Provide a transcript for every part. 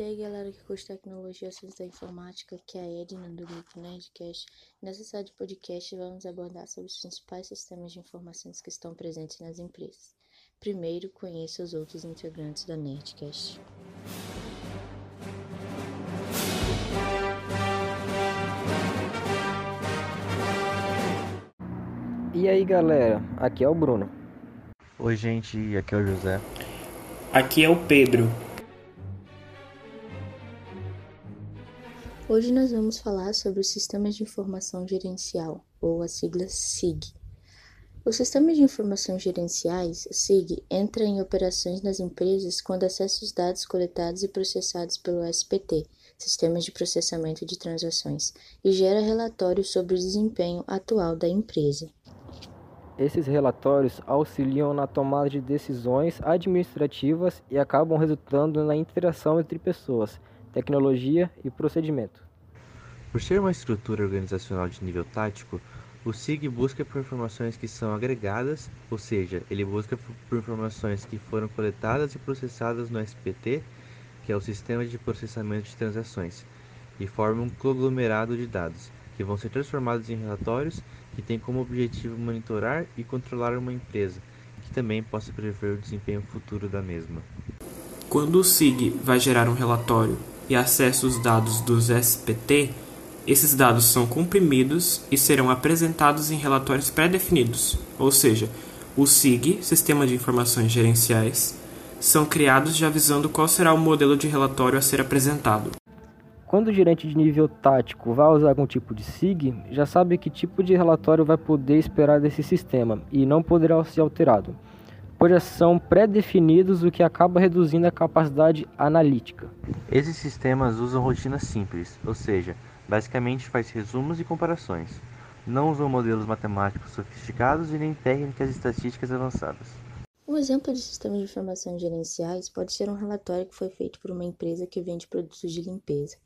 E aí galera que curte tecnologia, ciência da informática, que é a Edna do grupo Nerdcast. Nessa série de podcast vamos abordar sobre os principais sistemas de informações que estão presentes nas empresas. Primeiro, conheça os outros integrantes da Nerdcast. E aí galera, aqui é o Bruno. Oi gente, aqui é o José. Aqui é o Pedro. Hoje nós vamos falar sobre os sistemas de informação gerencial, ou a sigla SIG. O sistema de informação gerenciais, SIG, entra em operações nas empresas quando acessa os dados coletados e processados pelo SPT, Sistemas de Processamento de Transações, e gera relatórios sobre o desempenho atual da empresa. Esses relatórios auxiliam na tomada de decisões administrativas e acabam resultando na interação entre pessoas, tecnologia e procedimento. Por ser uma estrutura organizacional de nível tático, o SIG busca por informações que são agregadas, ou seja, ele busca por informações que foram coletadas e processadas no SPT, que é o Sistema de Processamento de Transações, e forma um conglomerado de dados, que vão ser transformados em relatórios que têm como objetivo monitorar e controlar uma empresa, que também possa prever o desempenho futuro da mesma. Quando o SIG vai gerar um relatório e acessa os dados dos SPT, esses dados são comprimidos e serão apresentados em relatórios pré-definidos, ou seja, o SIG, Sistema de Informações Gerenciais, são criados já avisando qual será o modelo de relatório a ser apresentado. Quando o gerente de nível tático vai usar algum tipo de SIG, já sabe que tipo de relatório vai poder esperar desse sistema e não poderá ser alterado pois já são pré-definidos, o que acaba reduzindo a capacidade analítica. Esses sistemas usam rotinas simples, ou seja, basicamente faz resumos e comparações. Não usam modelos matemáticos sofisticados e nem técnicas estatísticas avançadas. Um exemplo de sistema de informação gerenciais pode ser um relatório que foi feito por uma empresa que vende produtos de limpeza.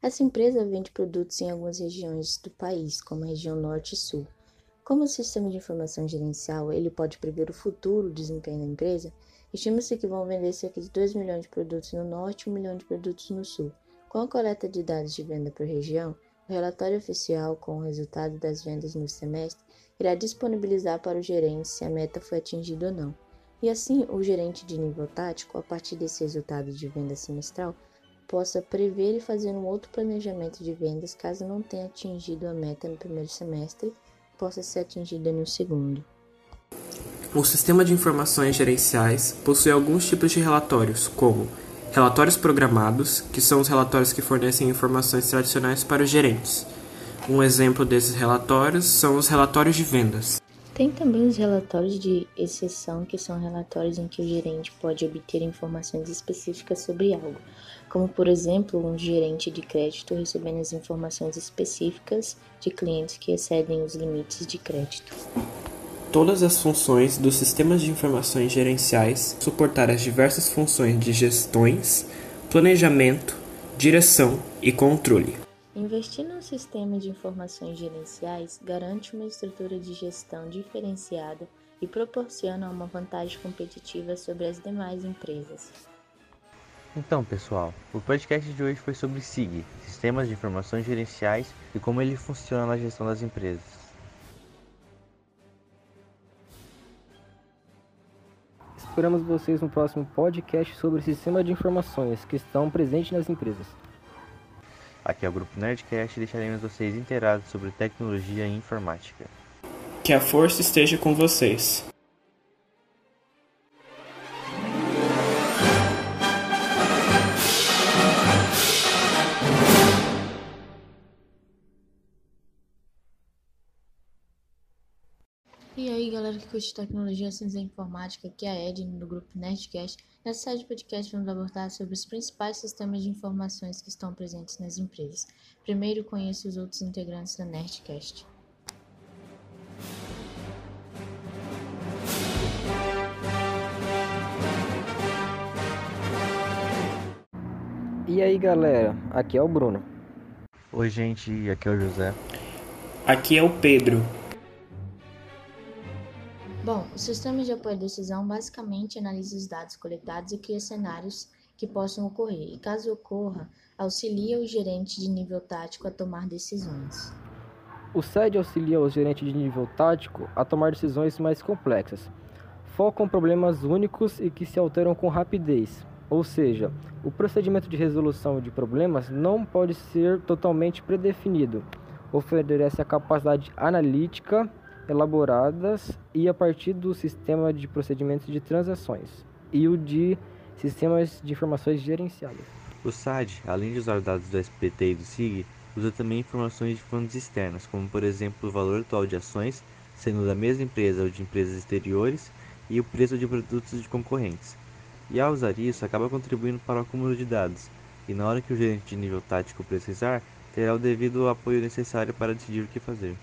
Essa empresa vende produtos em algumas regiões do país, como a região Norte e Sul. Como o sistema de informação gerencial ele pode prever o futuro desempenho da empresa, estima-se que vão vender cerca de 2 milhões de produtos no norte e 1 milhão de produtos no sul. Com a coleta de dados de venda por região, o relatório oficial com o resultado das vendas no semestre irá disponibilizar para o gerente se a meta foi atingida ou não. E assim, o gerente de nível tático, a partir desse resultado de venda semestral, possa prever e fazer um outro planejamento de vendas caso não tenha atingido a meta no primeiro semestre possa ser atingida no segundo. O sistema de informações gerenciais possui alguns tipos de relatórios, como relatórios programados, que são os relatórios que fornecem informações tradicionais para os gerentes. Um exemplo desses relatórios são os relatórios de vendas. Tem também os relatórios de exceção, que são relatórios em que o gerente pode obter informações específicas sobre algo, como por exemplo um gerente de crédito recebendo as informações específicas de clientes que excedem os limites de crédito. Todas as funções dos sistemas de informações gerenciais suportar as diversas funções de gestões, planejamento, direção e controle. Investir num sistema de informações gerenciais garante uma estrutura de gestão diferenciada e proporciona uma vantagem competitiva sobre as demais empresas. Então, pessoal, o podcast de hoje foi sobre SIG, Sistemas de Informações Gerenciais e como ele funciona na gestão das empresas. Esperamos vocês no próximo podcast sobre sistemas de informações que estão presentes nas empresas. Aqui é o Grupo Nerdcast e deixaremos vocês inteirados sobre tecnologia e informática. Que a força esteja com vocês. E aí, galera que curte tecnologia, ciência e informática, aqui é a Edna do grupo Nerdcast. Nessa série de podcast vamos abordar sobre os principais sistemas de informações que estão presentes nas empresas. Primeiro, conheça os outros integrantes da Nerdcast. E aí galera, aqui é o Bruno. Oi gente, aqui é o José. Aqui é o Pedro. Bom, o sistema de apoio à decisão basicamente analisa os dados coletados e cria cenários que possam ocorrer e, caso ocorra, auxilia o gerente de nível tático a tomar decisões. O SED auxilia o gerente de nível tático a tomar decisões mais complexas. Focam problemas únicos e que se alteram com rapidez, ou seja, o procedimento de resolução de problemas não pode ser totalmente predefinido. Oferece a capacidade analítica elaboradas e a partir do sistema de procedimentos de transações e o de sistemas de informações gerenciadas. O SAD, além de usar dados do SPT e do SIG, usa também informações de fontes externas, como por exemplo o valor atual de ações, sendo da mesma empresa ou de empresas exteriores, e o preço de produtos de concorrentes. E ao usar isso, acaba contribuindo para o acúmulo de dados, e na hora que o gerente de nível tático precisar, terá o devido apoio necessário para decidir o que fazer.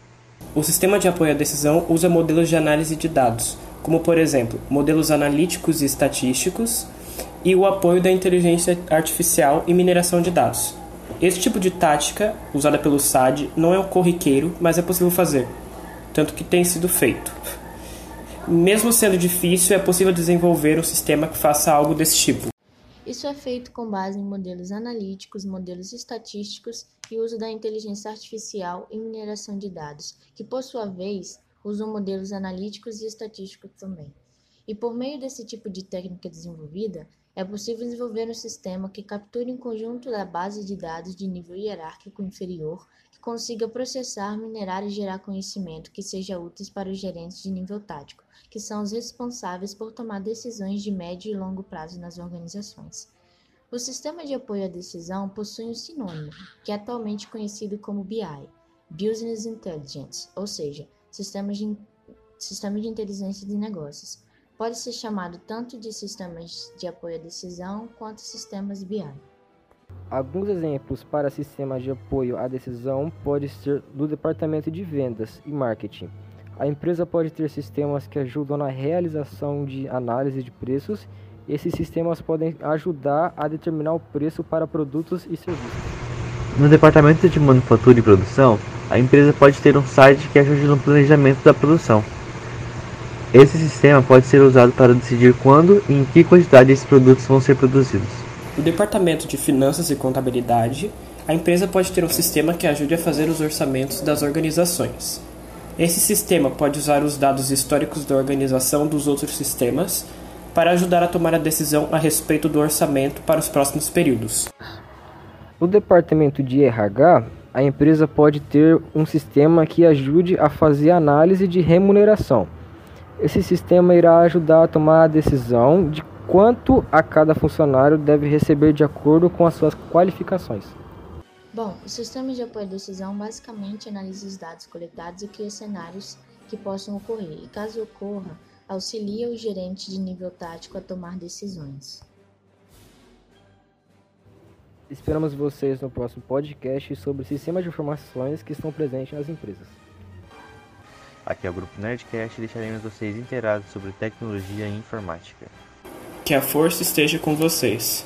O sistema de apoio à decisão usa modelos de análise de dados, como por exemplo, modelos analíticos e estatísticos, e o apoio da inteligência artificial e mineração de dados. Esse tipo de tática, usada pelo SAD, não é o corriqueiro, mas é possível fazer, tanto que tem sido feito. Mesmo sendo difícil, é possível desenvolver um sistema que faça algo desse tipo. Isso é feito com base em modelos analíticos, modelos estatísticos e uso da inteligência artificial e mineração de dados, que por sua vez usam modelos analíticos e estatísticos também. E por meio desse tipo de técnica desenvolvida, é possível desenvolver um sistema que capture um conjunto da base de dados de nível hierárquico inferior que consiga processar, minerar e gerar conhecimento que seja úteis para os gerentes de nível tático, que são os responsáveis por tomar decisões de médio e longo prazo nas organizações. O sistema de apoio à decisão possui um sinônimo, que é atualmente conhecido como BI, Business Intelligence, ou seja, sistemas de, sistema de inteligência de negócios. Pode ser chamado tanto de sistemas de apoio à decisão quanto sistemas BI. Alguns exemplos para sistemas de apoio à decisão podem ser do departamento de vendas e marketing. A empresa pode ter sistemas que ajudam na realização de análise de preços. Esses sistemas podem ajudar a determinar o preço para produtos e serviços. No departamento de manufatura e produção, a empresa pode ter um site que ajude no planejamento da produção. Esse sistema pode ser usado para decidir quando e em que quantidade esses produtos vão ser produzidos. No departamento de finanças e contabilidade, a empresa pode ter um sistema que ajude a fazer os orçamentos das organizações. Esse sistema pode usar os dados históricos da organização dos outros sistemas para ajudar a tomar a decisão a respeito do orçamento para os próximos períodos. No departamento de RH, a empresa pode ter um sistema que ajude a fazer análise de remuneração. Esse sistema irá ajudar a tomar a decisão de quanto a cada funcionário deve receber de acordo com as suas qualificações. Bom, o sistema de apoio à decisão basicamente analisa os dados coletados e cria cenários que possam ocorrer, e caso ocorra, auxilia o gerente de nível tático a tomar decisões. Esperamos vocês no próximo podcast sobre sistemas de informações que estão presentes nas empresas. Aqui é o Grupo Nerdcast e deixaremos vocês inteirados sobre tecnologia e informática. Que a força esteja com vocês.